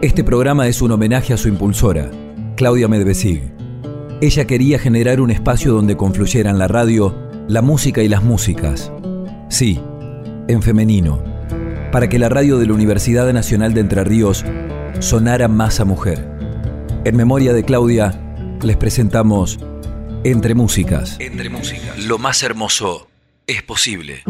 Este programa es un homenaje a su impulsora, Claudia Medvesig. Ella quería generar un espacio donde confluyeran la radio, la música y las músicas. Sí, en femenino, para que la radio de la Universidad Nacional de Entre Ríos sonara más a mujer. En memoria de Claudia, les presentamos Entre Músicas. Entre Músicas. Lo más hermoso es posible.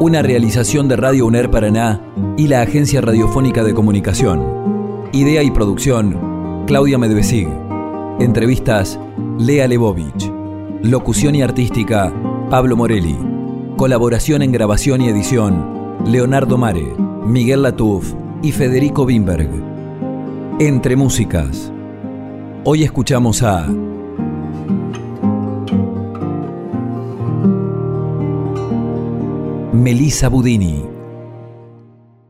Una realización de Radio UNER Paraná y la Agencia Radiofónica de Comunicación. Idea y producción, Claudia Medvesig. Entrevistas, Lea Lebovich. Locución y artística, Pablo Morelli. Colaboración en grabación y edición, Leonardo Mare, Miguel Latuf y Federico Wimberg. Entre Músicas. Hoy escuchamos a Melissa Budini.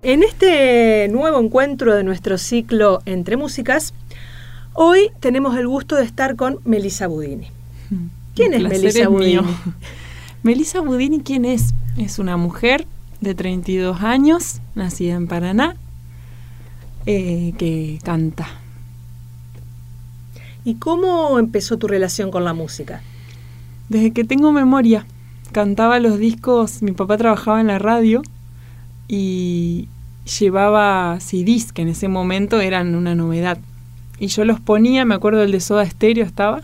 En este nuevo encuentro de nuestro ciclo Entre Músicas, hoy tenemos el gusto de estar con Melissa Budini. ¿Quién es Melissa Budini? Melissa Budini, ¿quién es? Es una mujer de 32 años, nacida en Paraná, eh, que canta. ¿Y cómo empezó tu relación con la música? Desde que tengo memoria cantaba los discos, mi papá trabajaba en la radio y llevaba CDs que en ese momento eran una novedad. Y yo los ponía, me acuerdo el de Soda Stereo estaba,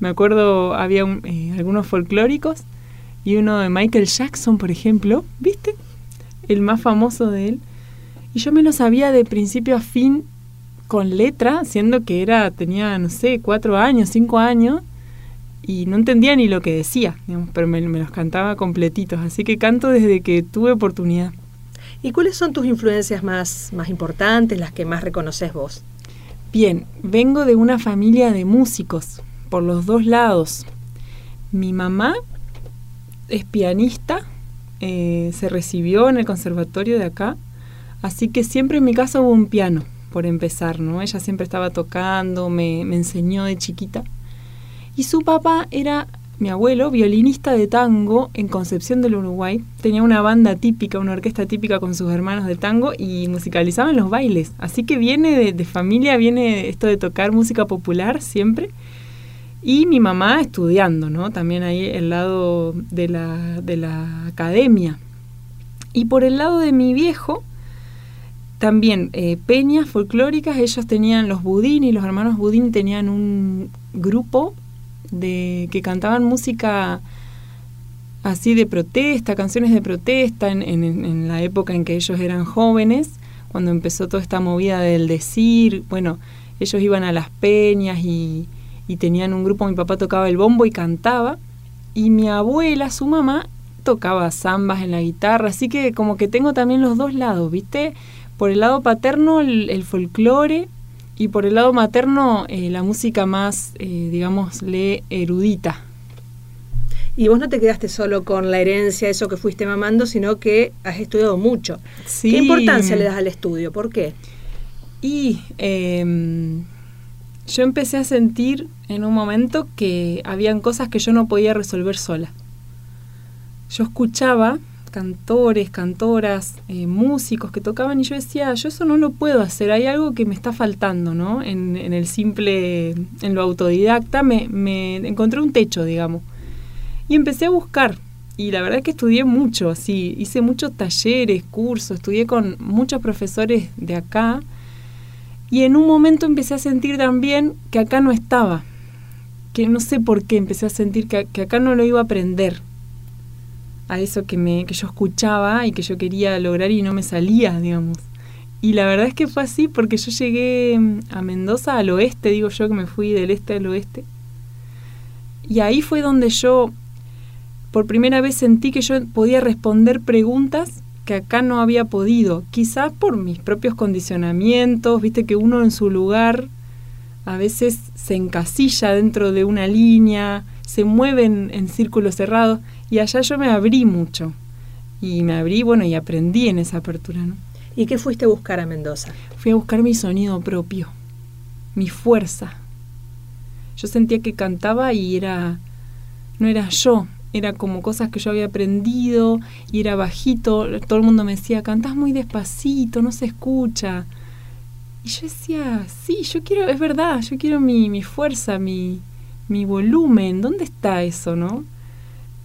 me acuerdo había eh, algunos folclóricos y uno de Michael Jackson, por ejemplo, ¿viste? El más famoso de él. Y yo me lo sabía de principio a fin con letra, siendo que era tenía, no sé, cuatro años, cinco años, y no entendía ni lo que decía, pero me, los cantaba completitos, así que canto desde que tuve oportunidad. ¿Y cuáles son tus influencias más, más importantes, las que más reconoces vos? Bien, vengo de una familia de músicos, por los dos lados. Mi mamá es pianista, eh, se recibió en el conservatorio de acá, así que siempre en mi casa hubo un piano, por empezar, ¿no? Ella siempre estaba tocando, me, me enseñó de chiquita. Y su papá era mi abuelo, violinista de tango en Concepción del Uruguay. Tenía una banda típica, una orquesta típica con sus hermanos de tango y musicalizaban los bailes. Así que viene de, familia, viene esto de tocar música popular siempre. Y mi mamá estudiando, ¿no? También ahí el lado de la, de la academia. Y por el lado de mi viejo, también eh, peñas folclóricas, ellos tenían los Budini, los hermanos Budini tenían un grupo de que cantaban música así de protesta, canciones de protesta en, en, la época en que ellos eran jóvenes, cuando empezó toda esta movida del decir, bueno, ellos iban a las peñas y, y tenían un grupo, mi papá tocaba el bombo y cantaba, y mi abuela, su mamá, tocaba zambas en la guitarra, así que como que tengo también los dos lados, ¿viste? Por el lado paterno el, el folclore y por el lado materno, eh, la música más, eh, digamos, le erudita. Y vos no te quedaste solo con la herencia, eso que fuiste mamando, sino que has estudiado mucho. ¿Qué importancia le das al estudio? ¿Por qué? Y em, yo empecé a sentir en un momento que habían cosas que yo no podía resolver sola. Yo escuchaba cantores, cantoras, eh, músicos que tocaban y yo decía, yo eso no lo puedo hacer, hay algo que me está faltando, ¿no? En, el simple, en lo autodidacta, me, encontré un techo, digamos. Y empecé a buscar. Y la verdad es que estudié mucho, así, hice muchos talleres, cursos, estudié con muchos profesores de acá. Y en un momento empecé a sentir también que acá no estaba, que no sé por qué empecé a sentir que, que acá no lo iba a aprender, a eso que, me, que yo escuchaba y que yo quería lograr y no me salía, digamos. Y la verdad es que fue así porque yo llegué mm, a Mendoza, al oeste, digo yo que me fui del este al oeste. Y ahí fue donde yo por primera vez sentí que yo podía responder preguntas que acá no había podido, quizás por mis propios condicionamientos, viste que uno en su lugar a veces se encasilla dentro de una línea, se mueve en, en círculos cerrados y allá yo me abrí mucho. Y me abrí, bueno, y aprendí en esa apertura, ¿no? ¿Y qué fuiste a buscar a Mendoza? Fui a buscar mi sonido propio, mi fuerza. Yo sentía que cantaba y era no era yo, era como cosas que yo había aprendido y era bajito, todo el mundo me decía, "Cantás muy despacito, no se escucha." Y yo decía, sí, yo quiero, es verdad, yo quiero mi, mi fuerza, mi, mi volumen, ¿dónde está eso, no?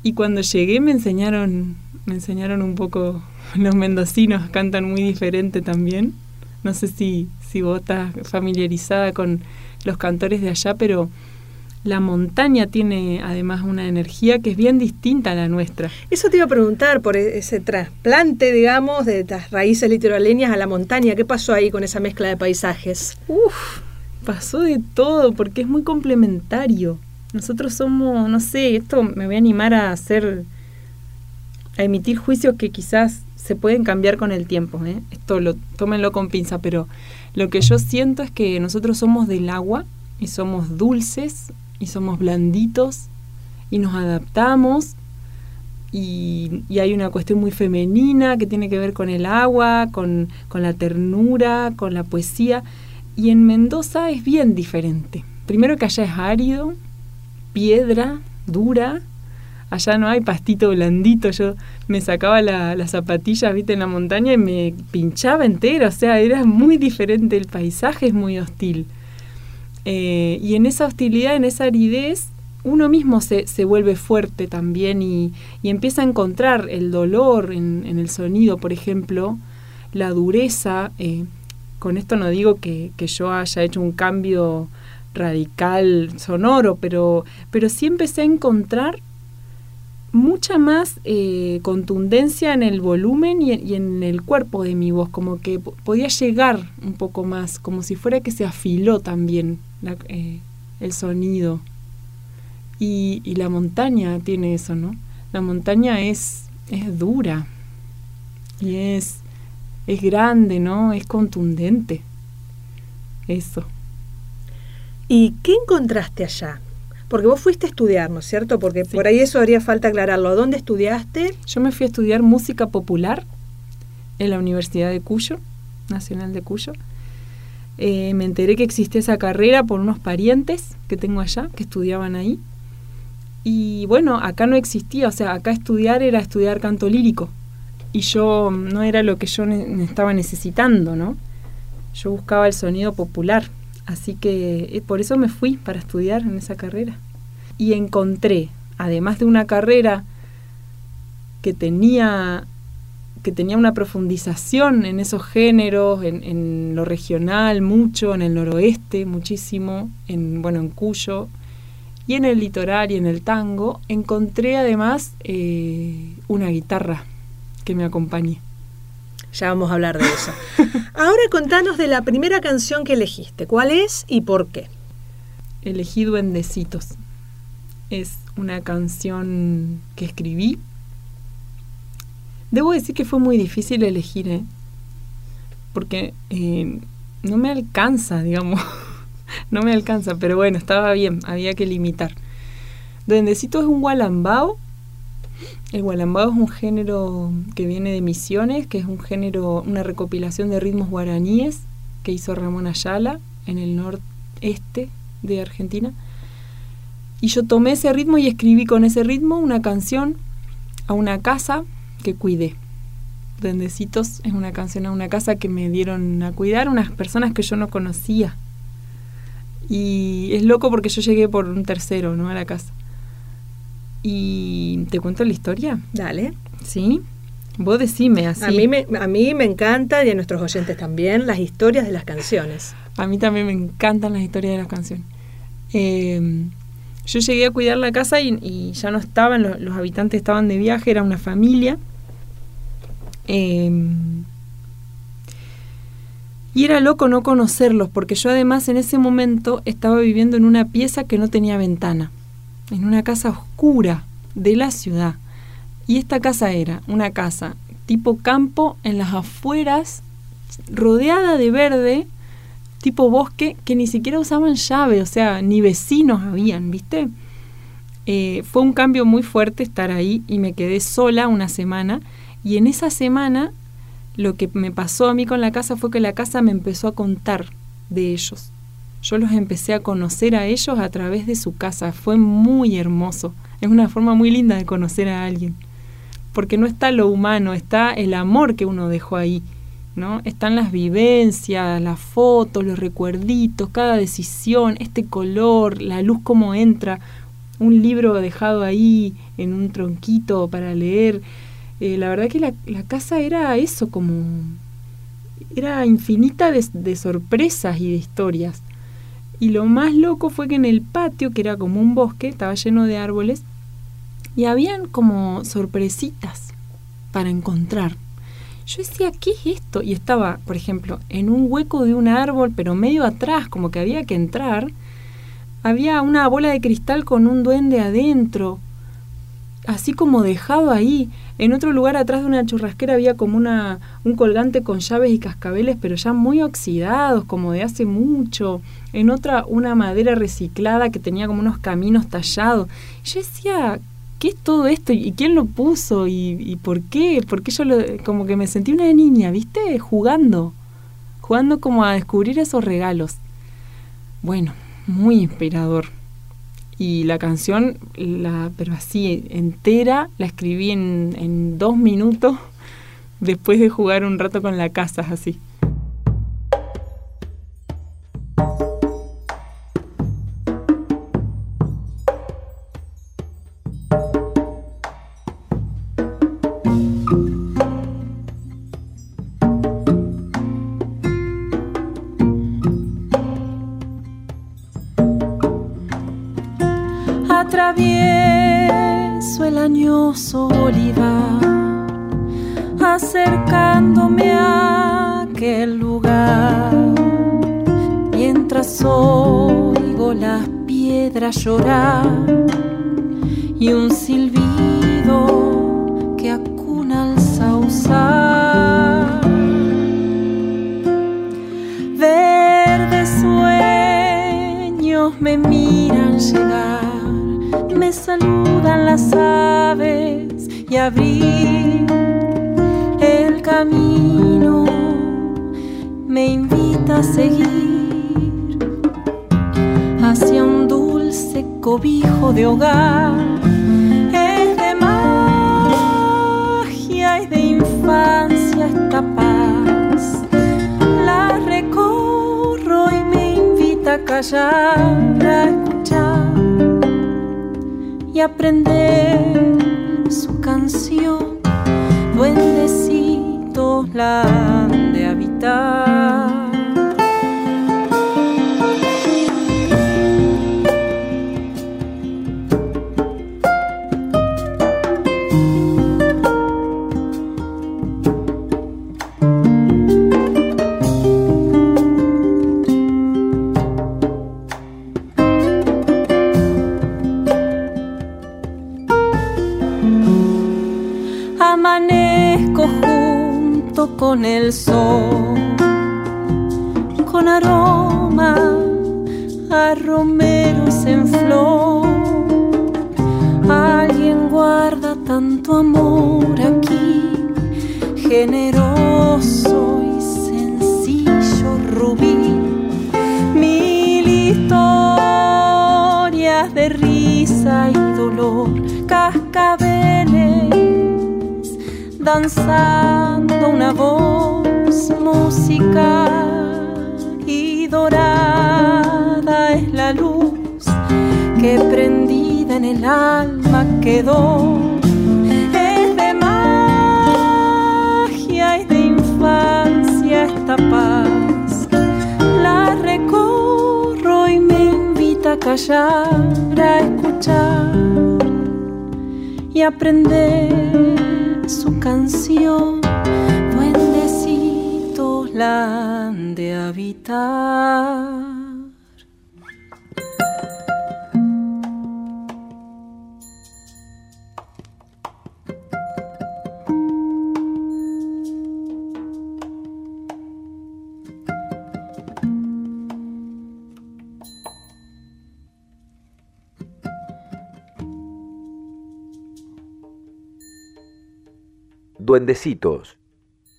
Y cuando llegué me enseñaron, me enseñaron un poco, los mendocinos cantan muy diferente también. No sé si, si vos estás familiarizada con los cantores de allá, pero la montaña tiene además una energía que es bien distinta a la nuestra. Eso te iba a preguntar por e-, ese trasplante, digamos, de las raíces litoraleñas a la montaña. ¿Qué pasó ahí con esa mezcla de paisajes? Uf, pasó de todo porque es muy complementario. Nosotros somos, no sé, esto me voy a animar a hacer, a emitir juicios que quizás se pueden cambiar con el tiempo. ¿eh? Esto lo tómenlo con pinza, pero lo que yo siento es que nosotros somos del agua y somos dulces y somos blanditos y nos adaptamos y, hay una cuestión muy femenina que tiene que ver con el agua, con, con la ternura, con la poesía. Y en Mendoza es bien diferente. Primero que allá es árido, piedra, dura. Allá no hay pastito blandito. Yo me sacaba las zapatillas, viste, en la montaña y me pinchaba entera. O sea, era muy diferente. El paisaje es muy hostil. Eh, y en esa hostilidad, en esa aridez, uno mismo se, se vuelve fuerte también y, empieza a encontrar el dolor en, el sonido, por ejemplo, la dureza. Eh, con esto no digo que, yo haya hecho un cambio radical sonoro, pero, pero sí empecé a encontrar mucha más eh, contundencia en el volumen y, y, en el cuerpo de mi voz, como que podía llegar un poco más, como si fuera que se afiló también eh, el sonido. Y, la montaña tiene eso, ¿no? La montaña es, es dura y es, es grande, ¿no? Es contundente. Eso. ¿Y qué encontraste allá? Porque vos fuiste a estudiar, ¿no es cierto? Porque por ahí eso haría falta aclararlo. ¿Dónde estudiaste? Yo me fui a estudiar música popular en la Universidad de Cuyo, Nacional de Cuyo. Eh, me enteré que existía esa carrera por unos parientes que tengo allá, que estudiaban ahí. Y bueno, acá no existía, o sea, acá estudiar era estudiar canto lírico. Y yo no era lo que yo estaba necesitando, ¿no? Yo buscaba el sonido popular. Así que eh, por eso me fui para estudiar en esa carrera. Y encontré, además de una carrera que tenía que tenía una profundización en esos géneros, en, lo regional mucho, en el noroeste muchísimo, en, bueno, en Cuyo, y en el litoral y en el tango, encontré además eh, una guitarra que me acompañe. Ya vamos a hablar de eso. Ahora contanos de la primera canción que elegiste. ¿Cuál es y por qué? Elegí Duendecitos. Es una canción que escribí Debo decir que fue muy difícil elegir, ¿eh? porque eh, no me alcanza, digamos. no me alcanza, pero bueno, estaba bien, había que limitar. Duendecito es un gualambao. El gualambao es un género que viene de Misiones, que es un género, una recopilación de ritmos guaraníes que hizo Ramón Ayala en el noreste de Argentina. Y yo tomé ese ritmo y escribí con ese ritmo una canción a una casa que cuidé. Duendecitos es una canción a una casa que me dieron a cuidar unas personas que yo no conocía. Y es loco porque yo llegué por un tercero, ¿no? A la casa. Y te cuento la historia. Dale. ¿Sí? Vos decime así. A mí, me, a mí me encanta, y a nuestros oyentes también, las historias de las canciones. A mí también me encantan las historias de las canciones. Eh, yo llegué a cuidar la casa y, ya no estaban, los, habitantes estaban de viaje, era una familia. Em, y era loco no conocerlos, porque yo además en ese momento estaba viviendo en una pieza que no tenía ventana, en una casa oscura de la ciudad. Y esta casa era una casa tipo campo en las afueras, rodeada de verde, tipo bosque que ni siquiera usaban llave, o sea, ni vecinos habían, ¿viste? Eh, fue un cambio muy fuerte estar ahí y me quedé sola una semana y en esa semana lo que me pasó a mí con la casa fue que la casa me empezó a contar de ellos. Yo los empecé a conocer a ellos a través de su casa. Fue muy hermoso. Es una forma muy linda de conocer a alguien. Porque no está lo humano, está el amor que uno dejó ahí ¿no? Están las vivencias, las fotos, los recuerditos, cada decisión, este color, la luz como entra, un libro dejado ahí en un tronquito para leer. Eh, la verdad que la, casa era eso, como... era infinita de sorpresas y de historias. Y lo más loco fue que en el patio, que era como un bosque, estaba lleno de árboles, y habían como sorpresitas para encontrar. Yo decía, ¿qué es esto? Y estaba, por ejemplo, en un hueco de un árbol, pero medio atrás, como que había que entrar. Había una bola de cristal con un duende adentro, así como dejado ahí. En otro lugar atrás de una churrasquera había como una, un colgante con llaves y cascabeles, pero ya muy oxidados, como de hace mucho. En otra una madera reciclada que tenía como unos caminos tallados. Yo decía, ¿qué es todo esto? ¿Y quién lo puso? ¿Y, por qué? Porque yo lo, como que me sentí una niña, ¿viste? Jugando, jugando como a descubrir esos regalos. Bueno, muy inspirador. Y la canción, la, pero así entera, la escribí en, en dos minutos después de jugar un rato con la casa, así. Abrir el camino me invita a seguir hacia un dulce cobijo de hogar. Es de magia y de infancia esta paz. La recorro y me invita a callar, a escuchar y aprender canción duendecitos la de habitar. Danzando una voz musical y dorada es la luz que prendida en el alma quedó. Es de magia y de infancia esta paz. La recorro y me invita a callar, a escuchar y aprender su canción, duendecitos la han de habitar. Duendecitos,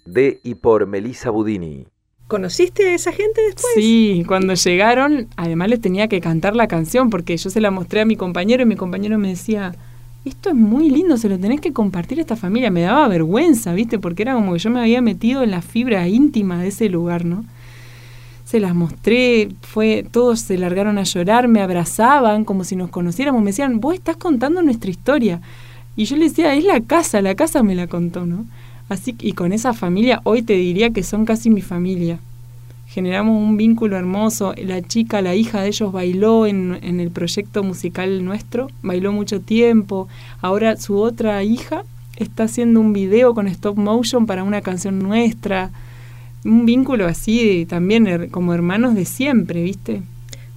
de y por Melissa Budini. ¿Conociste a esa gente después? Sí, cuando llegaron, además les tenía que cantar la canción porque yo se la mostré a mi compañero y mi compañero me decía, esto es muy lindo, se lo tenés que compartir a esta familia. Me daba vergüenza, ¿viste? Porque era como que yo me había metido en la fibra íntima de ese lugar, ¿no? Se las mostré, fue, todos se largaron a llorar, me abrazaban como si nos conociéramos, me decían, vos estás contando nuestra historia. Y yo le decía, es la casa, la casa me la contó, ¿no? Así y con esa familia, hoy te diría que son casi mi familia. Generamos un vínculo hermoso. La chica, la hija de ellos bailó en, en el proyecto musical nuestro, bailó mucho tiempo. Ahora su otra hija está haciendo un video con stop motion para una canción nuestra. Un vínculo así también como hermanos de siempre, ¿viste?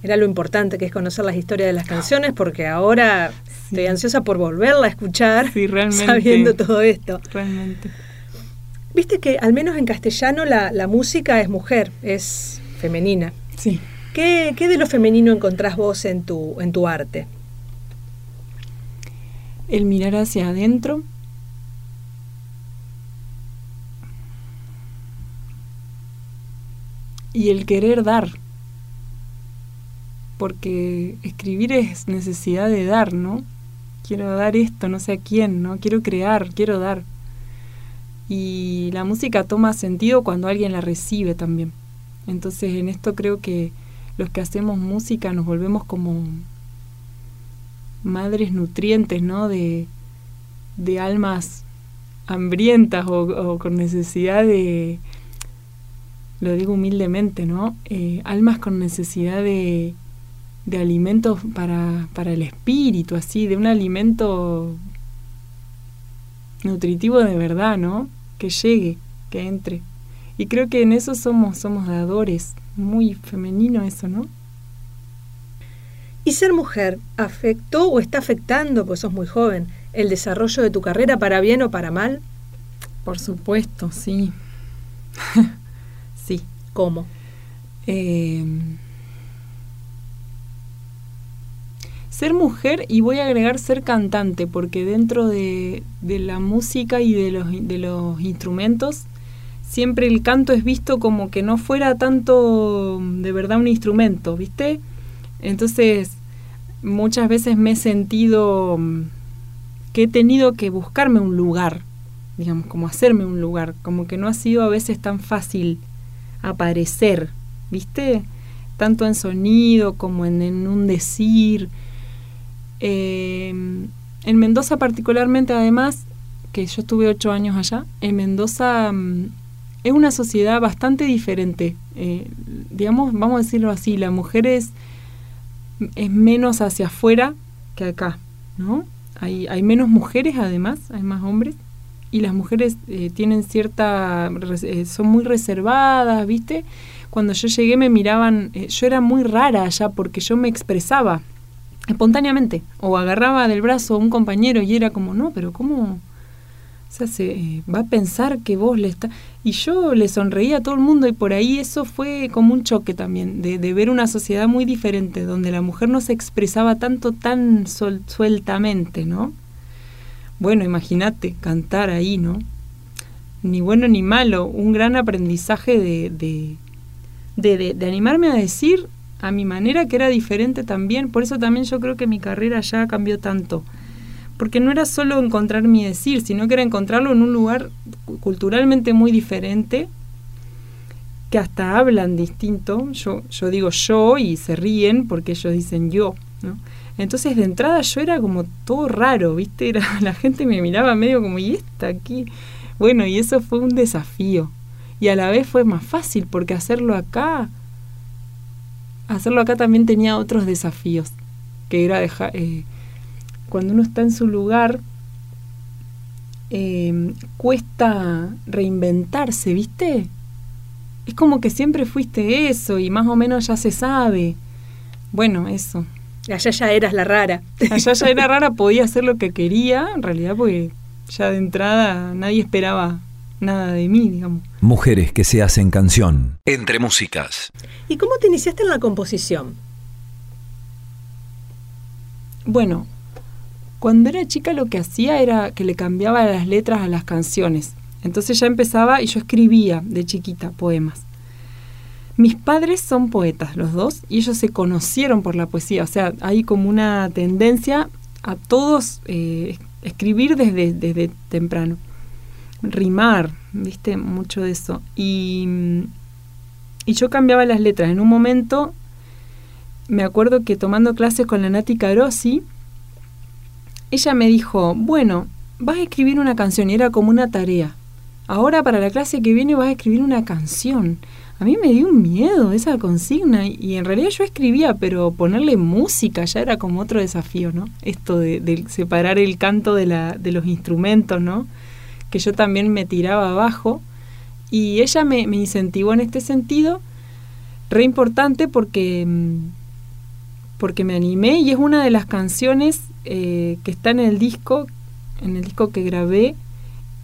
Era lo importante que es conocer las historias de las canciones porque ahora estoy ansiosa por volverla a escuchar sabiendo todo esto. Realmente. Viste que al menos en castellano la, la música es mujer, es femenina. Sí. ¿Qué, ¿Qué, de lo femenino encontrás vos en tu, en tu arte? El mirar hacia adentro. Y el querer dar. Porque escribir es necesidad de dar, ¿no? Quiero dar esto, no sé a quién, ¿no? Quiero crear, quiero dar y la música toma sentido cuando alguien la recibe también. Entonces en esto creo que los que hacemos música nos volvemos como madres nutrientes, ¿no? De, de almas hambrientas o, con necesidad de, lo digo humildemente, ¿no? Eh, almas con necesidad de, de alimentos para, para el espíritu, así, de un alimento nutritivo de verdad, ¿no? que llegue, que entre. Y creo que en eso somos, somos dadores, muy femenino eso, ¿no? ¿Y ser mujer afectó o está afectando, pues sos muy joven, el desarrollo de tu carrera para bien o para mal? Por supuesto, sí. sí. ¿Cómo? Eh, ser mujer y voy a agregar ser cantante, porque dentro de, la música y de los, de los instrumentos, siempre el canto es visto como que no fuera tanto de verdad un instrumento, ¿viste? Entonces, muchas veces me he sentido mm, que he tenido que buscarme un lugar, digamos, como hacerme un lugar, como que no ha sido a veces tan fácil aparecer, ¿viste? Tanto en sonido como en, en un decir, eh, en Mendoza particularmente, además, que yo estuve ocho años allá, en Mendoza mm, es una sociedad bastante diferente. Eh, digamos, vamos a decirlo así, la mujer es, menos hacia afuera que acá, ¿no? Hay, menos mujeres además, hay más hombres y las mujeres eh, tienen cierta son muy reservadas viste cuando yo llegué me miraban yo era muy rara allá porque yo me expresaba espontáneamente. O agarraba del brazo a un compañero y era como, no, pero ¿cómo? O sea, se eh, va a pensar que vos le está... Y yo le sonreía a todo el mundo y por ahí eso fue como un choque también, de, ver una sociedad muy diferente, donde la mujer no se expresaba tanto tan sueltamente, ¿no? Bueno, imagínate, cantar ahí, ¿no? Ni bueno ni malo, un gran aprendizaje de, de, de animarme a decir a mi manera, que era diferente también. Por eso también yo creo que mi carrera ya cambió tanto. Porque no era solo encontrar mi decir, sino que era encontrarlo en un lugar culturalmente muy diferente, que hasta hablan distinto. Yo, yo digo yo y se ríen porque ellos dicen yo. Entonces de entrada yo era como todo raro, ¿viste? Era, la gente me miraba medio como, ¿y esta aquí? Bueno, y eso fue un desafío. Y a la vez fue más fácil porque hacerlo acá hacerlo acá también tenía otros desafíos, que era dejar, eh, cuando uno está en su lugar, eh, cuesta reinventarse, ¿viste? Es como que siempre fuiste eso y más o menos ya se sabe. Bueno, eso. Allá ya eras la rara. Allá ya era rara, podía hacer lo que quería, en realidad, porque ya de entrada nadie esperaba nada de mí, digamos. Mujeres que se hacen canción. Entre músicas. ¿Y cómo te iniciaste en la composición? Bueno, cuando era chica lo que hacía era que le cambiaba las letras a las canciones. Entonces ya empezaba y yo escribía de chiquita poemas. Mis padres son poetas, los dos, y ellos se conocieron por la poesía. O sea, hay como una tendencia a todos eh, escribir desde, desde temprano. Rimar, viste, mucho de eso. Y, y yo cambiaba las letras. En un momento me acuerdo que tomando clases con la Nati Carosi, ella me dijo, bueno, vas a escribir una canción y era como una tarea. Ahora para la clase que viene vas a escribir una canción. A mí me dio un miedo esa consigna y en realidad yo escribía, pero ponerle música ya era como otro desafío, ¿no? Esto de, separar el canto de, la, de los instrumentos, ¿no? Que yo también me tiraba abajo y ella me, me incentivó en este sentido, re importante porque, porque me animé y es una de las canciones eh, que está en el disco, en el disco que grabé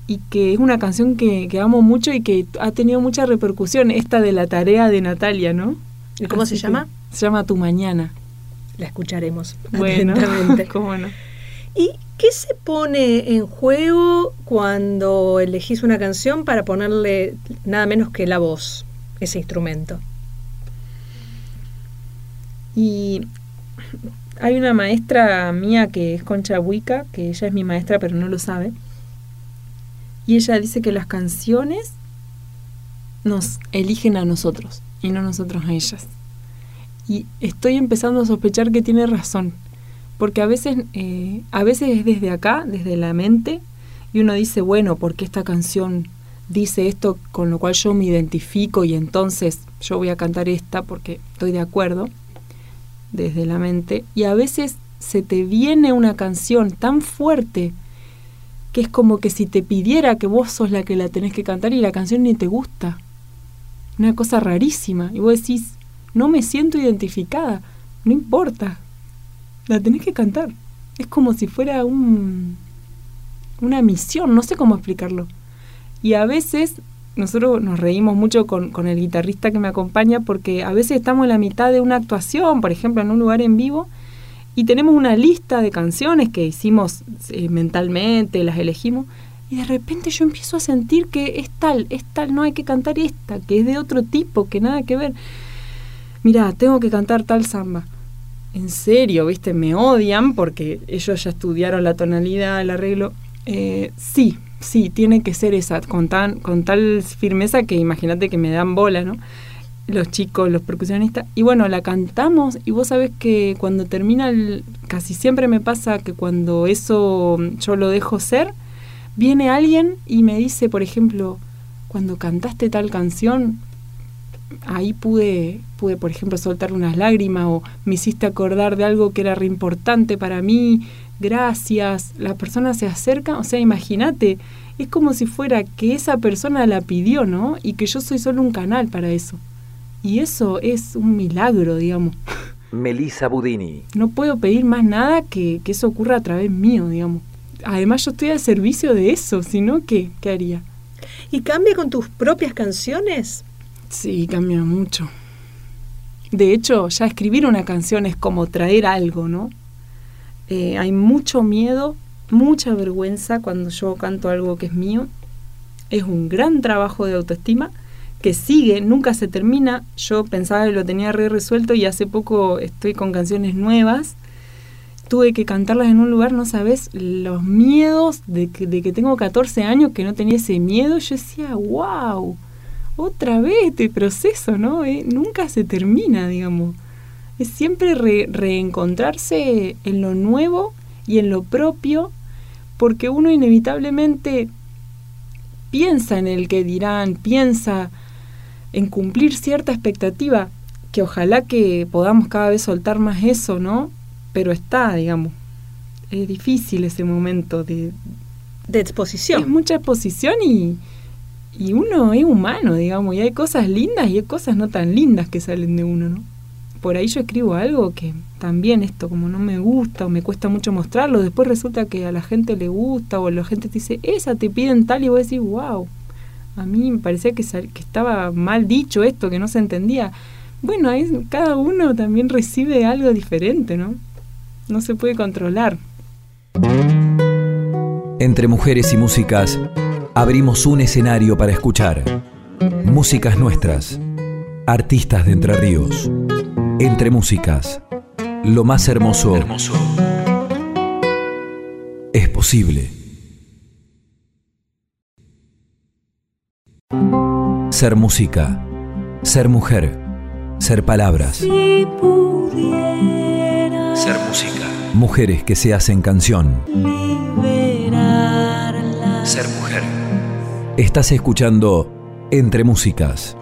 y que es una canción que, amo mucho y que ha tenido mucha repercusión, esta de la tarea de Natalia, ¿no? ¿Y cómo se llama? Se llama Tu Mañana. La escucharemos. Bueno, cómo no. ¿Y qué se pone en juego cuando elegís una canción para ponerle nada menos que la voz, ese instrumento? Y hay una maestra mía que es Concha Huica, que ella es mi maestra pero no lo sabe y ella dice que las canciones nos eligen a nosotros y no nosotros a ellas. Y estoy empezando a sospechar que tiene razón, porque a veces, eh, a veces es desde acá, desde la mente, y uno dice, bueno, porque esta canción dice esto con lo cual yo me identifico y entonces yo voy a cantar esta porque estoy de acuerdo, desde la mente, y a veces se te viene una canción tan fuerte, que es como que si te pidiera que vos sos la que la tenés que cantar y la canción ni te gusta. Una cosa rarísima. Y vos decís, no me siento identificada. No importa. La tenés que cantar. Es como si fuera un, una misión, no sé cómo explicarlo. Y a veces nosotros nos reímos mucho con, con, el guitarrista que me acompaña porque a veces estamos en la mitad de una actuación, por ejemplo, en un lugar en vivo, y tenemos una lista de canciones que hicimos eh, mentalmente, las elegimos, y de repente yo empiezo a sentir que es tal, es tal, no hay que cantar esta, que es de otro tipo, que nada que ver. Mira, tengo que cantar tal samba. En serio, viste, me odian porque ellos ya estudiaron la tonalidad, el arreglo. Eh, sí, sí, tiene que ser esa, con, tan, con tal firmeza que imagínate que me dan bola, ¿no? los chicos, los percusionistas. Y bueno, la cantamos y vos sabés que cuando termina, el, casi siempre me pasa que cuando eso yo lo dejo ser, viene alguien y me dice, por ejemplo, cuando cantaste tal canción, ahí pude, pude, por ejemplo, soltar unas lágrimas o me hiciste acordar de algo que era re importante para mí, gracias. La persona se acerca, o sea, imagínate, es como si fuera que esa persona la pidió, ¿no? Y que yo soy solo un canal para eso. Y eso es un milagro, digamos. Melissa Budini. No puedo pedir más nada que, que eso ocurra a través mío, digamos. Además yo estoy al servicio de eso, si no, ¿qué, ¿qué haría? ¿Y cambia con tus propias canciones? Sí, cambia mucho. De hecho, ya escribir una canción es como traer algo, ¿no? Eh, hay mucho miedo, mucha vergüenza cuando yo canto algo que es mío. Es un gran trabajo de autoestima que sigue, nunca se termina. Yo pensaba que lo tenía re resuelto y hace poco estoy con canciones nuevas. Tuve que cantarlas en un lugar, no sabes, los miedos de que, tengo 14 años, que no tenía ese miedo. Yo decía, wow, otra vez este proceso, ¿no? Eh, nunca se termina, digamos. Es siempre reencontrarse en lo nuevo y en lo propio, porque uno inevitablemente piensa en el que dirán, piensa en cumplir cierta expectativa, que ojalá que podamos cada vez soltar más eso, ¿no? Pero está, digamos, es difícil ese momento de... De exposición. Es mucha exposición y, y uno es humano, digamos, y hay cosas lindas y hay cosas no tan lindas que salen de uno, ¿no? Por ahí yo escribo algo que también esto como no me gusta o me cuesta mucho mostrarlo, después resulta que a la gente le gusta o la gente te dice, esa te piden tal y vos decís, wow, a mí me parecía que, que estaba mal dicho esto, que no se entendía. Bueno, ahí cada uno también recibe algo diferente, ¿no? No se puede controlar. Entre mujeres y músicas, abrimos un escenario para escuchar. Músicas nuestras, artistas de Entre Ríos. Entre músicas, lo más hermoso, hermoso. es posible. Ser música, ser mujer, ser palabras. ser música. Mujeres que se hacen canción. Ser mujer. Estás escuchando Entre Músicas.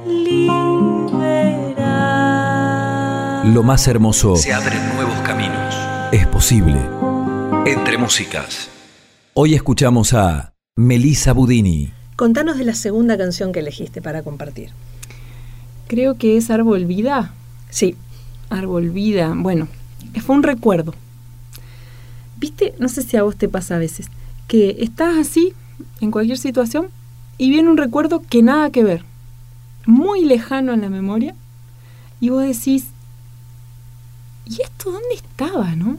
Lo más hermoso. Se abren nuevos caminos. Es posible. Entre Músicas. Hoy escuchamos a Melissa Budini. Contanos de la segunda canción que elegiste para compartir. Creo que es Árbol Vida. Sí. Árbol Vida. Bueno, fue un recuerdo. Viste, no sé si a vos te pasa a veces, que estás así en cualquier situación y viene un recuerdo que nada que ver, muy lejano en la memoria, y vos decís, ¿y esto dónde estaba, no?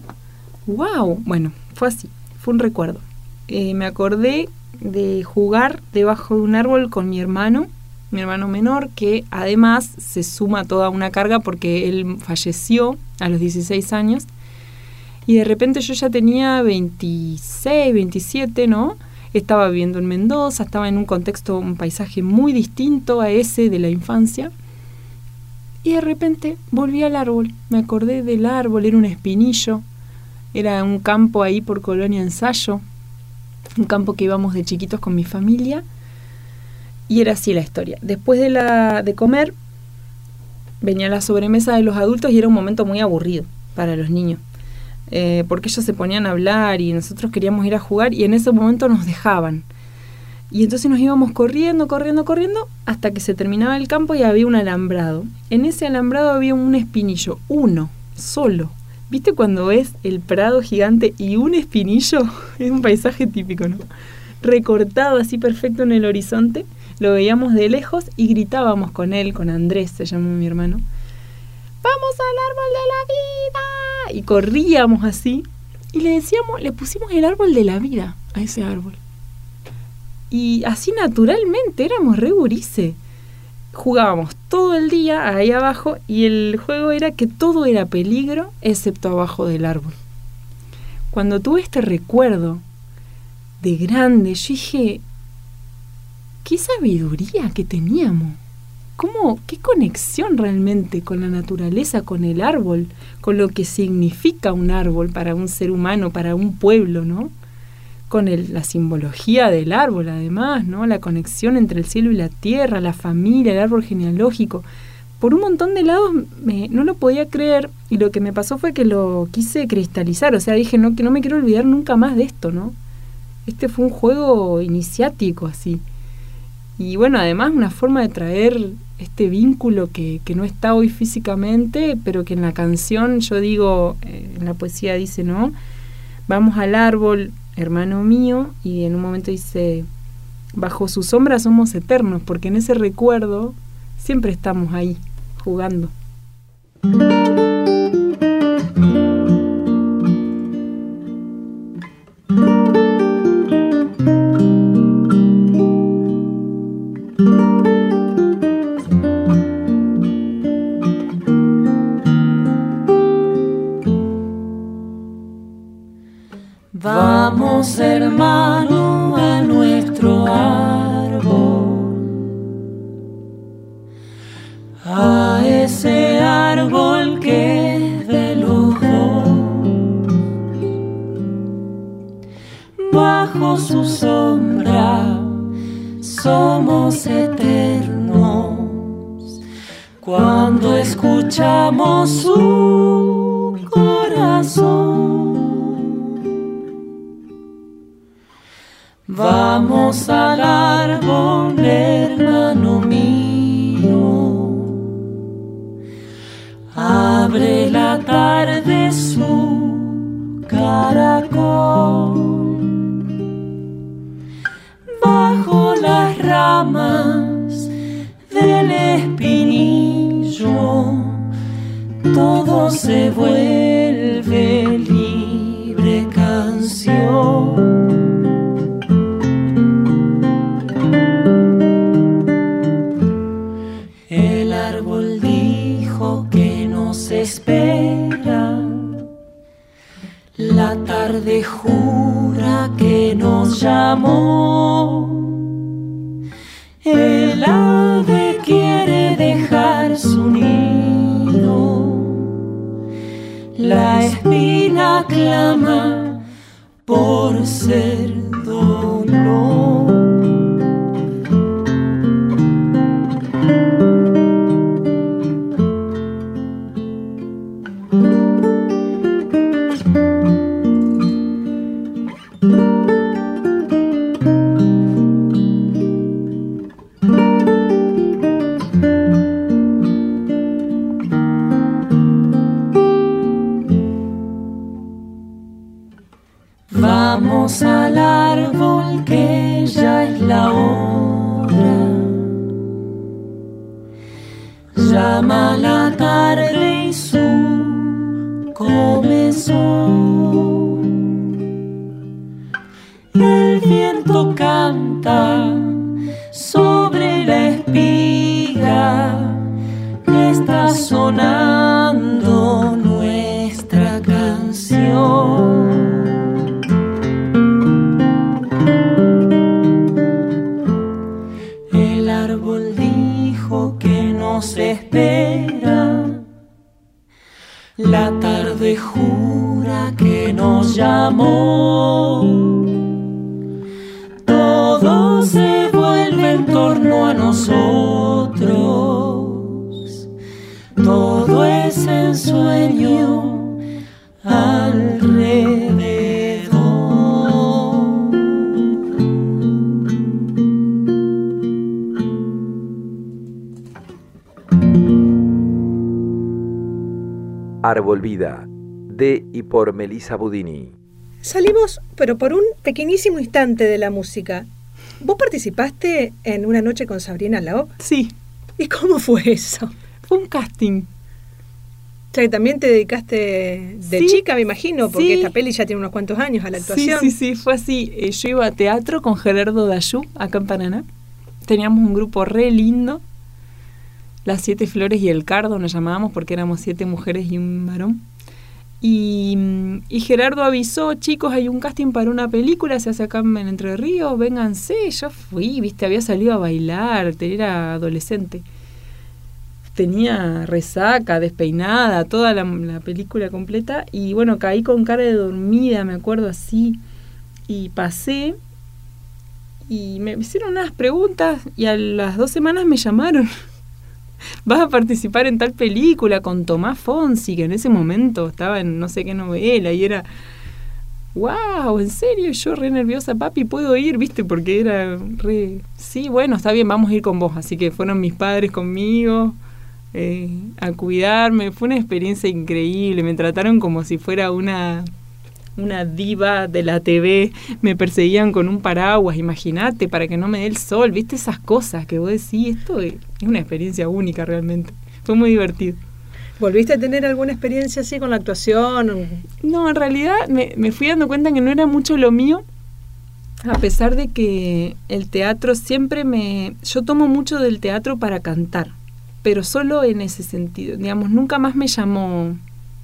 ¡Wow! Bueno, fue así, fue un recuerdo. Eh, me acordé de jugar debajo de un árbol con mi hermano, mi hermano menor, que además se suma toda una carga porque él falleció a los 16 años. Y de repente yo ya tenía 26, 27, ¿no? Estaba viviendo en Mendoza, estaba en un contexto, un paisaje muy distinto a ese de la infancia. Y de repente volví al árbol, me acordé del árbol, era un espinillo, era un campo ahí por Colonia Ensayo, un campo que íbamos de chiquitos con mi familia. Y era así la historia. Después de, la, de comer, venía la sobremesa de los adultos y era un momento muy aburrido para los niños. Eh, porque ellos se ponían a hablar y nosotros queríamos ir a jugar y en ese momento nos dejaban. Y entonces nos íbamos corriendo, corriendo, corriendo hasta que se terminaba el campo y había un alambrado. En ese alambrado había un espinillo, uno, solo. ¿Viste cuando ves el prado gigante y un espinillo? Es un paisaje típico, ¿no? Recortado así perfecto en el horizonte. Lo veíamos de lejos y gritábamos con él, con Andrés, se llama mi hermano. ¡Vamos al árbol de la vida! Y corríamos así. Y le decíamos, le pusimos el árbol de la vida a ese árbol. Y así naturalmente éramos re jugábamos todo el día ahí abajo y el juego era que todo era peligro excepto abajo del árbol. Cuando tuve este recuerdo de grande, yo dije, qué sabiduría que teníamos. ¿Cómo, qué conexión realmente con la naturaleza, con el árbol, con lo que significa un árbol para un ser humano, para un pueblo, ¿no? con la simbología del árbol además, ¿no? La conexión entre el cielo y la tierra, la familia, el árbol genealógico. Por un montón de lados no lo podía creer y lo que me pasó fue que lo quise cristalizar, o sea, dije, no, que no me quiero olvidar nunca más de esto, ¿no? Este fue un juego iniciático así. Y bueno, además una forma de traer este vínculo que, que no está hoy físicamente, pero que en la canción yo digo, eh, en la poesía dice, ¿no? Vamos al árbol, hermano mío, y en un momento dice, bajo su sombra somos eternos, porque en ese recuerdo siempre estamos ahí, jugando. Bajo su sombra somos eternos cuando escuchamos su corazón. Vamos al árbol, hermano mío. Abre la tarde su ramas del espinillo, todo se vuelve libre canción. espera la tarde jura que nos llamó. El ave quiere dejar su nido. La espina clama por ser Vida, de y por Melissa Budini. Salimos, pero por un pequeñísimo instante de la música. ¿Vos participaste en Una Noche con Sabrina Lau? Sí. ¿Y cómo fue eso? Fue un casting. O sea, que también te dedicaste de chica, me imagino, porque esta peli ya tiene unos cuantos años a la actuación. Sí, sí, sí, fue así. Eh, yo iba a teatro con Gerardo Dayú, acá en Paraná. Teníamos un grupo re lindo las siete flores y el cardo nos llamábamos porque éramos siete mujeres y un varón. Y, y, Gerardo avisó, chicos, hay un casting para una película, se hace acá en Entre Ríos, vénganse. Yo fui, viste, había salido a bailar, era adolescente. Tenía resaca, despeinada, toda la, la película completa. Y bueno, caí con cara de dormida, me acuerdo así. Y pasé y me hicieron unas preguntas y a las dos semanas me llamaron vas a participar en tal película con Tomás Fonsi, que en ese momento estaba en no sé qué novela y era, wow, en serio, yo re nerviosa, papi, puedo ir, viste, porque era re, sí, bueno, está bien, vamos a ir con vos, así que fueron mis padres conmigo. Eh, a cuidarme, fue una experiencia increíble, me trataron como si fuera una una diva de la TV, me perseguían con un paraguas, imagínate, para que no me dé el sol, viste esas cosas que vos decís, esto es una experiencia única realmente, fue muy divertido. ¿Volviste a tener alguna experiencia así con la actuación? No, en realidad me, me fui dando cuenta que no era mucho lo mío, a pesar de que el teatro siempre me... Yo tomo mucho del teatro para cantar, pero solo en ese sentido, digamos, nunca más me llamó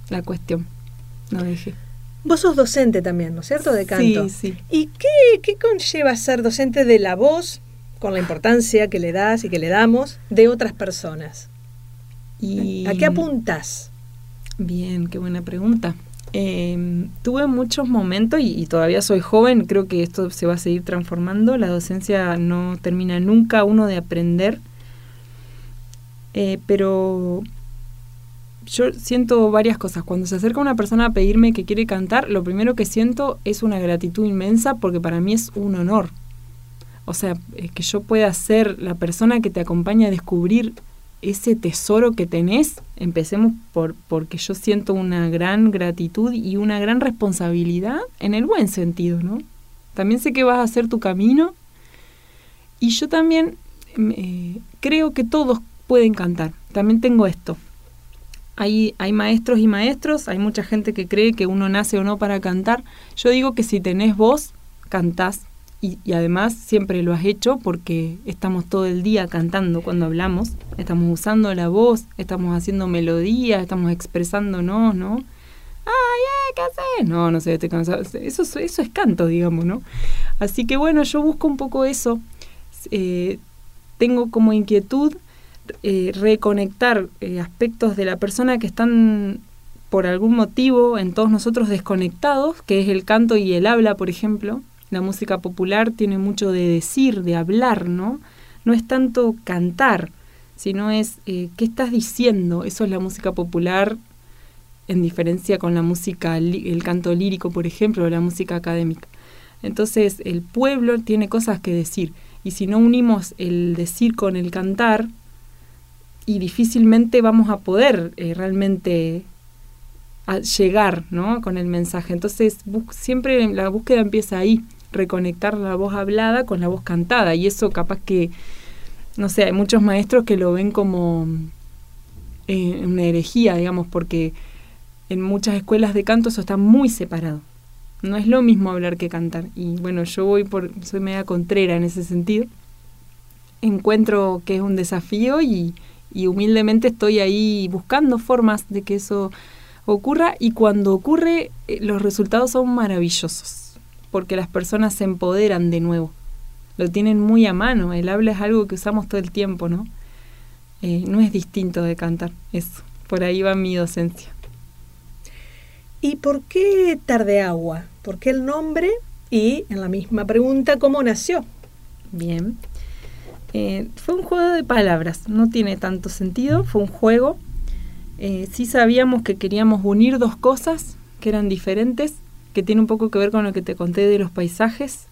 la cuestión, no dejé. Vos sos docente también, ¿no es cierto? De canto. Sí, sí. ¿Y qué, qué conlleva ser docente de la voz, con la importancia que le das y que le damos, de otras personas? Y... ¿A qué apuntas? Bien, qué buena pregunta. Em, tuve muchos momentos y, y, todavía soy joven, creo que esto se va a seguir transformando, la docencia no termina nunca uno de aprender, eh, pero yo siento varias cosas. Cuando se acerca una persona a pedirme que quiere cantar, lo primero que siento es una gratitud inmensa porque para mí es un honor. O sea, que yo pueda ser la persona que te acompaña a descubrir ese tesoro que tenés. Empecemos por porque yo siento una gran gratitud y una gran responsabilidad en el buen sentido, ¿no? También sé que vas a hacer tu camino y yo también eh, creo que todos pueden cantar. También tengo esto hay, hay maestros y maestros, hay mucha gente que cree que uno nace o no para cantar. Yo digo que si tenés voz, cantás. Y, además siempre lo has hecho porque estamos todo el día cantando cuando hablamos, estamos usando la voz, estamos haciendo melodías, estamos expresándonos, ¿no? ¡ay, qué haces! No, no sé, estoy cansado. Eso, eso es canto, digamos, ¿no? Así que bueno, yo busco un poco eso. Eh, tengo como inquietud eh, reconectar eh, aspectos de la persona que están por algún motivo en todos nosotros desconectados, que es el canto y el habla, por ejemplo. La música popular tiene mucho de decir, de hablar, ¿no? No es tanto cantar, sino es eh, qué estás diciendo. Eso es la música popular en diferencia con la música, el canto lírico, por ejemplo, o la música académica. Entonces, el pueblo tiene cosas que decir. Y si no unimos el decir con el cantar, y difícilmente vamos a poder eh, realmente llegar ¿no? con el mensaje. Entonces, siempre la búsqueda empieza ahí, reconectar la voz hablada con la voz cantada. Y eso capaz que, no sé, hay muchos maestros que lo ven como eh, una herejía, digamos, porque en muchas escuelas de canto eso está muy separado. No es lo mismo hablar que cantar. Y bueno, yo voy por, soy media contrera en ese sentido. Encuentro que es un desafío y, y humildemente estoy ahí buscando formas de que eso ocurra. Y cuando ocurre eh, los resultados son maravillosos porque las personas se empoderan de nuevo. Lo tienen muy a mano. El habla es algo que usamos todo el tiempo no eh, no es distinto de cantar. Eso por ahí va mi docencia. ¿y por qué Tardeagua? ¿por qué el nombre? y en la misma pregunta ¿cómo nació? bien eh, fue un juego de palabras, no tiene tanto sentido, fue un juego. Eh, sí sabíamos que queríamos unir dos cosas que eran diferentes, que tiene un poco que ver con lo que te conté de los paisajes,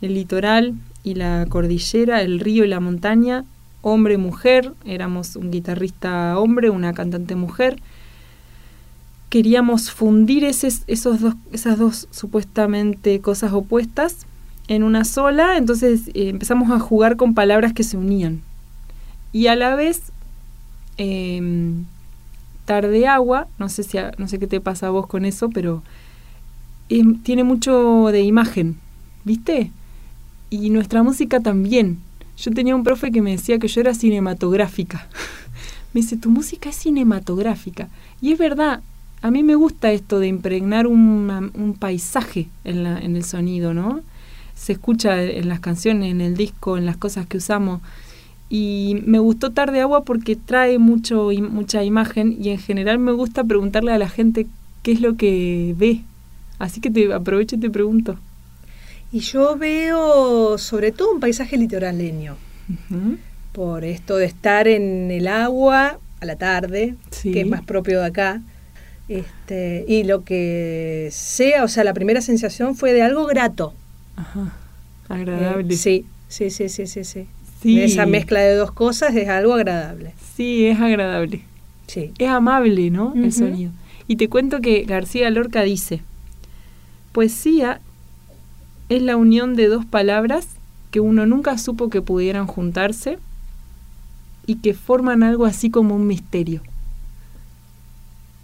el litoral y la cordillera, el río y la montaña, hombre y mujer, éramos un guitarrista hombre, una cantante mujer. Queríamos fundir esos dos, esas dos supuestamente cosas opuestas en una sola, entonces eh, empezamos a jugar con palabras que se unían. Y a la vez, eh, agua no sé, si no sé qué te pasa a vos con eso, pero em, tiene mucho de imagen, ¿viste? Y nuestra música también. Yo tenía un profe que me decía que yo era cinematográfica. me dice, tu música es cinematográfica. Y es verdad, a mí me gusta esto de impregnar un, un paisaje en, la, en el sonido, ¿no? Se escucha en las canciones, en el disco, en las cosas que usamos. Y me gustó Tarde Agua porque trae mucho, mucha imagen y en general me gusta preguntarle a la gente qué es lo que ve. Así que te aprovecho y te pregunto. Y yo veo sobre todo un paisaje litoraleño. Por esto de estar en el agua a la tarde, que es más propio de acá. Este, y lo que sea, o sea, la primera sensación fue de algo grato. Ajá. Agradable. Eh, sí, sí, sí, sí, sí, sí. Esa mezcla de dos cosas es algo agradable. Sí, es agradable. Sí. Es amable, ¿no? El sonido. Y te cuento que García Lorca dice, poesía es la unión de dos palabras que uno nunca supo que pudieran juntarse y que forman algo así como un misterio.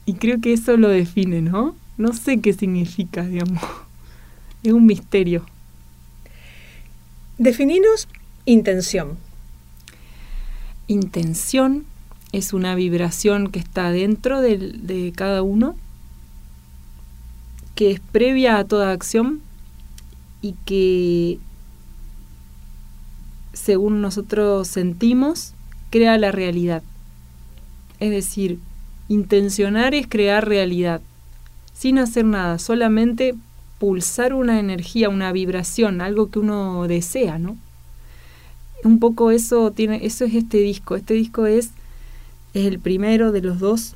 Y creo que eso lo define, ¿no? No sé qué significa, digamos. Es un misterio. Defininos intención. Intención es una vibración que está dentro de, de cada uno, que es previa a toda acción y que según nosotros sentimos, crea la realidad. Es decir, intencionar es crear realidad, sin hacer nada, solamente pulsar una energía, una vibración, algo que uno desea, ¿no? Un poco eso tiene, eso es este disco. Este disco es, es el primero de los dos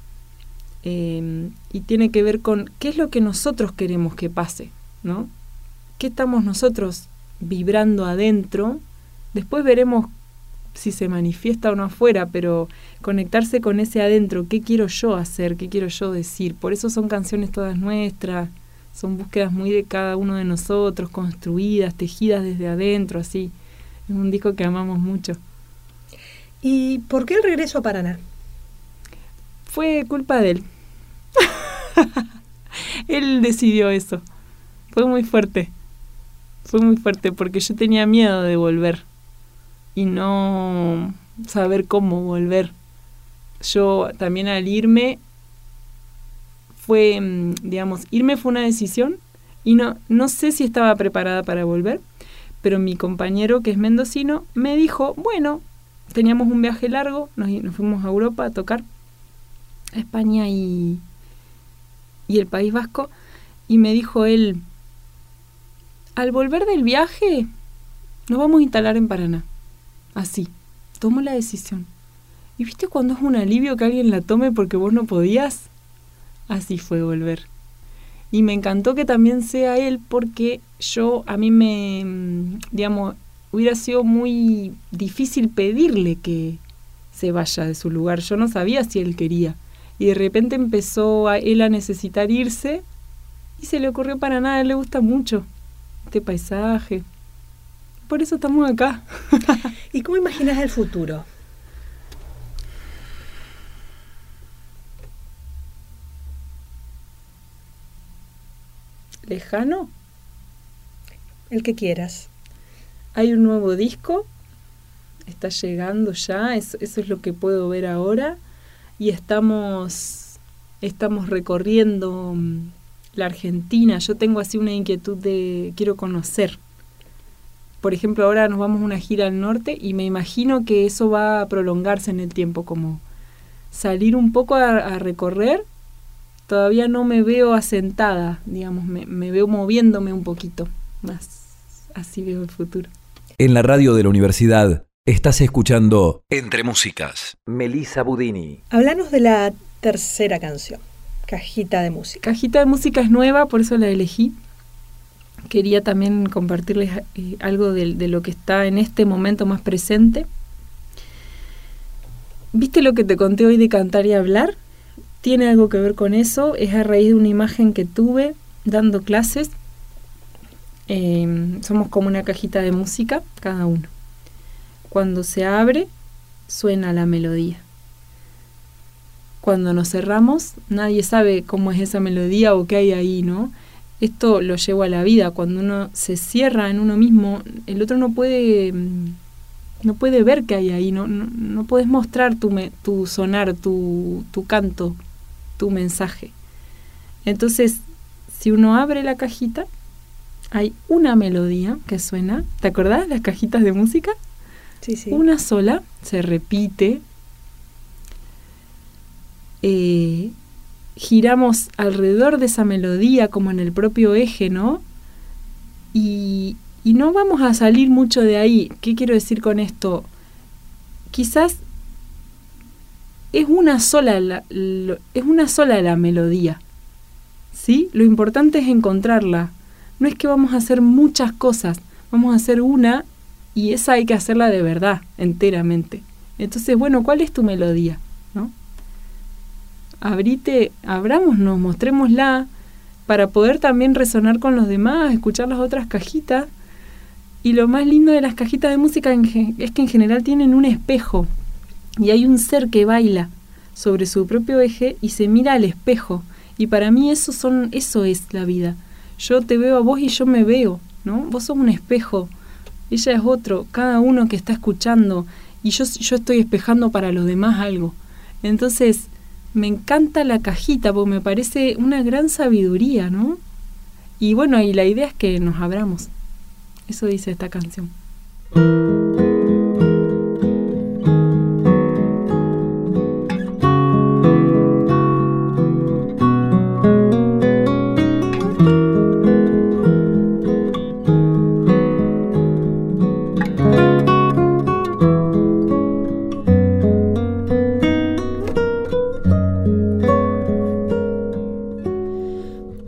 em, y tiene que ver con qué es lo que nosotros queremos que pase, ¿no? ¿Qué estamos nosotros vibrando adentro? Después veremos si se manifiesta o no afuera, pero conectarse con ese adentro, qué quiero yo hacer, qué quiero yo decir. Por eso son canciones todas nuestras, son búsquedas muy de cada uno de nosotros, construidas, tejidas desde adentro, así. Es un disco que amamos mucho. ¿Y por qué el regreso a Paraná? Fue culpa de él. él decidió eso. Fue muy fuerte. Fue muy fuerte porque yo tenía miedo de volver y no saber cómo volver. Yo también al irme fue, mm, digamos, irme fue una decisión y no, no sé si estaba preparada para volver, pero mi compañero que es mendocino me dijo, bueno, teníamos un viaje largo, nos, nos fuimos a Europa a tocar, España y, y el País Vasco, y me dijo él, al volver del viaje, nos vamos a instalar en Paraná. Así, tomo la decisión. ¿Y viste cuando es un alivio que alguien la tome porque vos no podías? Así fue volver. Y me encantó que también sea él porque yo, a mí me, digamos, hubiera sido muy difícil pedirle que se vaya de su lugar. Yo no sabía si él quería. Y de repente empezó a él a necesitar irse y se le ocurrió para nada, le gusta mucho este paisaje. Por eso estamos acá. ¿Y cómo imaginas el futuro? ¿Lejano? El que quieras. Hay un nuevo disco, está llegando ya, eso, es lo que puedo ver ahora. Y estamos, estamos recorriendo mm, la Argentina. Yo tengo así una inquietud de quiero conocer. Por ejemplo, ahora nos vamos a una gira al norte y me imagino que eso va a prolongarse en el tiempo, como salir un poco a, recorrer. Todavía no me veo asentada, digamos, me, me veo moviéndome un poquito más. Así veo el futuro. En la radio de la universidad estás escuchando Entre Músicas. Melissa Budini. Háblanos de la tercera canción. Cajita de música. Cajita de música es nueva, por eso la elegí. Quería también compartirles eh, algo de, de lo que está en este momento más presente. ¿Viste lo que te conté hoy de cantar y hablar? Tiene algo que ver con eso. Es a raíz de una imagen que tuve dando clases. Eh, somos como una cajita de música, cada uno. Cuando se abre, suena la melodía cuando nos cerramos, nadie sabe cómo es esa melodía o qué hay ahí, ¿no? Esto lo llevo a la vida, cuando uno se cierra en uno mismo, el otro no puede mm, no puede ver qué hay ahí, no, no, puedes mostrar tu, tu sonar, tu, tu canto, tu mensaje. Entonces, si uno abre la cajita, hay una melodía que suena. ¿Te acordás las cajitas de música? Sí, sí. Una sola, se repite, eh, giramos alrededor de esa melodía como en el propio eje, ¿no? Y, no vamos a salir mucho de ahí. ¿Qué quiero decir con esto? Quizás es una sola la, es una sola la melodía. ¿Sí? Lo importante es encontrarla. No es que vamos a hacer muchas cosas, vamos a hacer una y esa hay que hacerla de verdad, enteramente. Entonces, bueno, ¿cuál es tu melodía? ¿No? abrite, abrámonos, mostrémosla, para poder también resonar con los demás, escuchar las otras cajitas. Y lo más lindo de las cajitas de música es que en general tienen un espejo y hay un ser que baila sobre su propio eje y se mira al espejo. Y para mí eso, son, eso es la vida. Yo te veo a vos y yo me veo, ¿no? Vos sos un espejo, ella es otro, cada uno que está escuchando y yo, yo estoy espejando para los demás algo. Entonces, me encanta la cajita porque me parece una gran sabiduría, ¿no? Y bueno, y la idea es que nos abramos. Eso dice esta canción.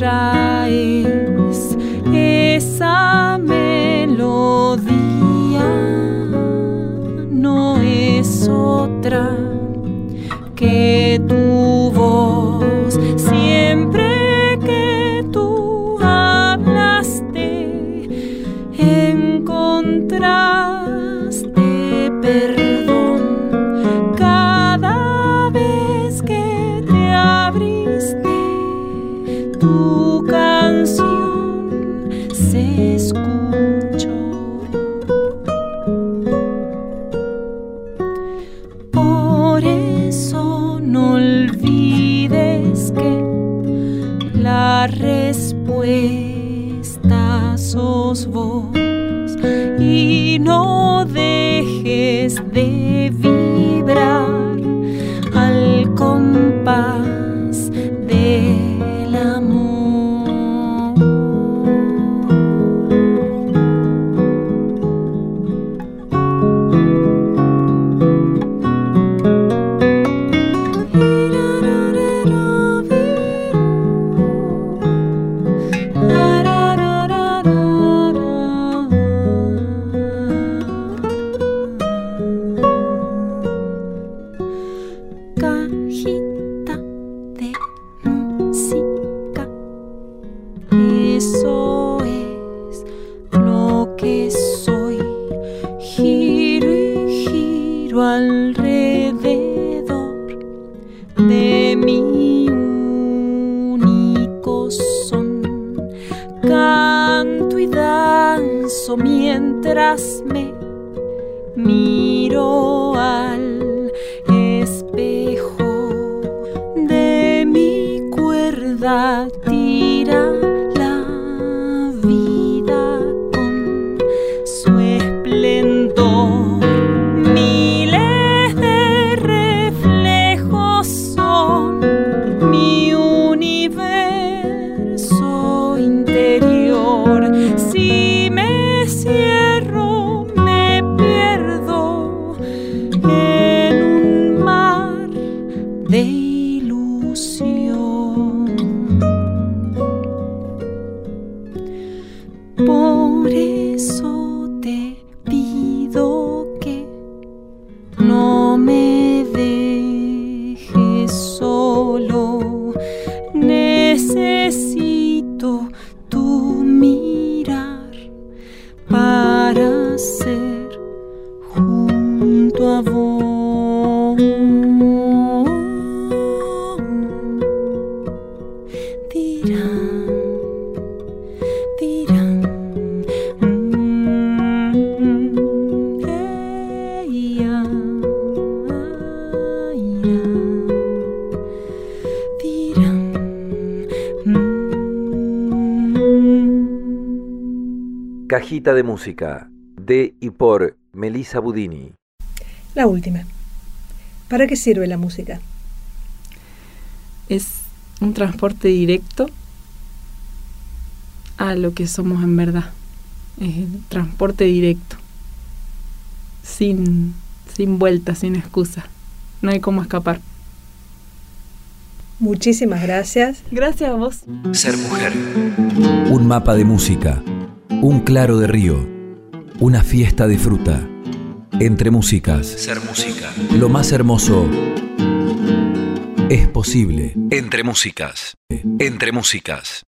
voz. Cajita de música de y por Melissa Budini. La última. ¿Para qué sirve la música? Es un transporte directo a lo que somos en verdad. Es el transporte directo. Sin, sin vuelta, sin excusa. No hay cómo escapar. Muchísimas gracias. Gracias a vos. Ser mujer. Un mapa de música un claro de río, una fiesta de fruta, entre músicas. Ser música. Lo más hermoso es posible. Entre músicas. Entre músicas.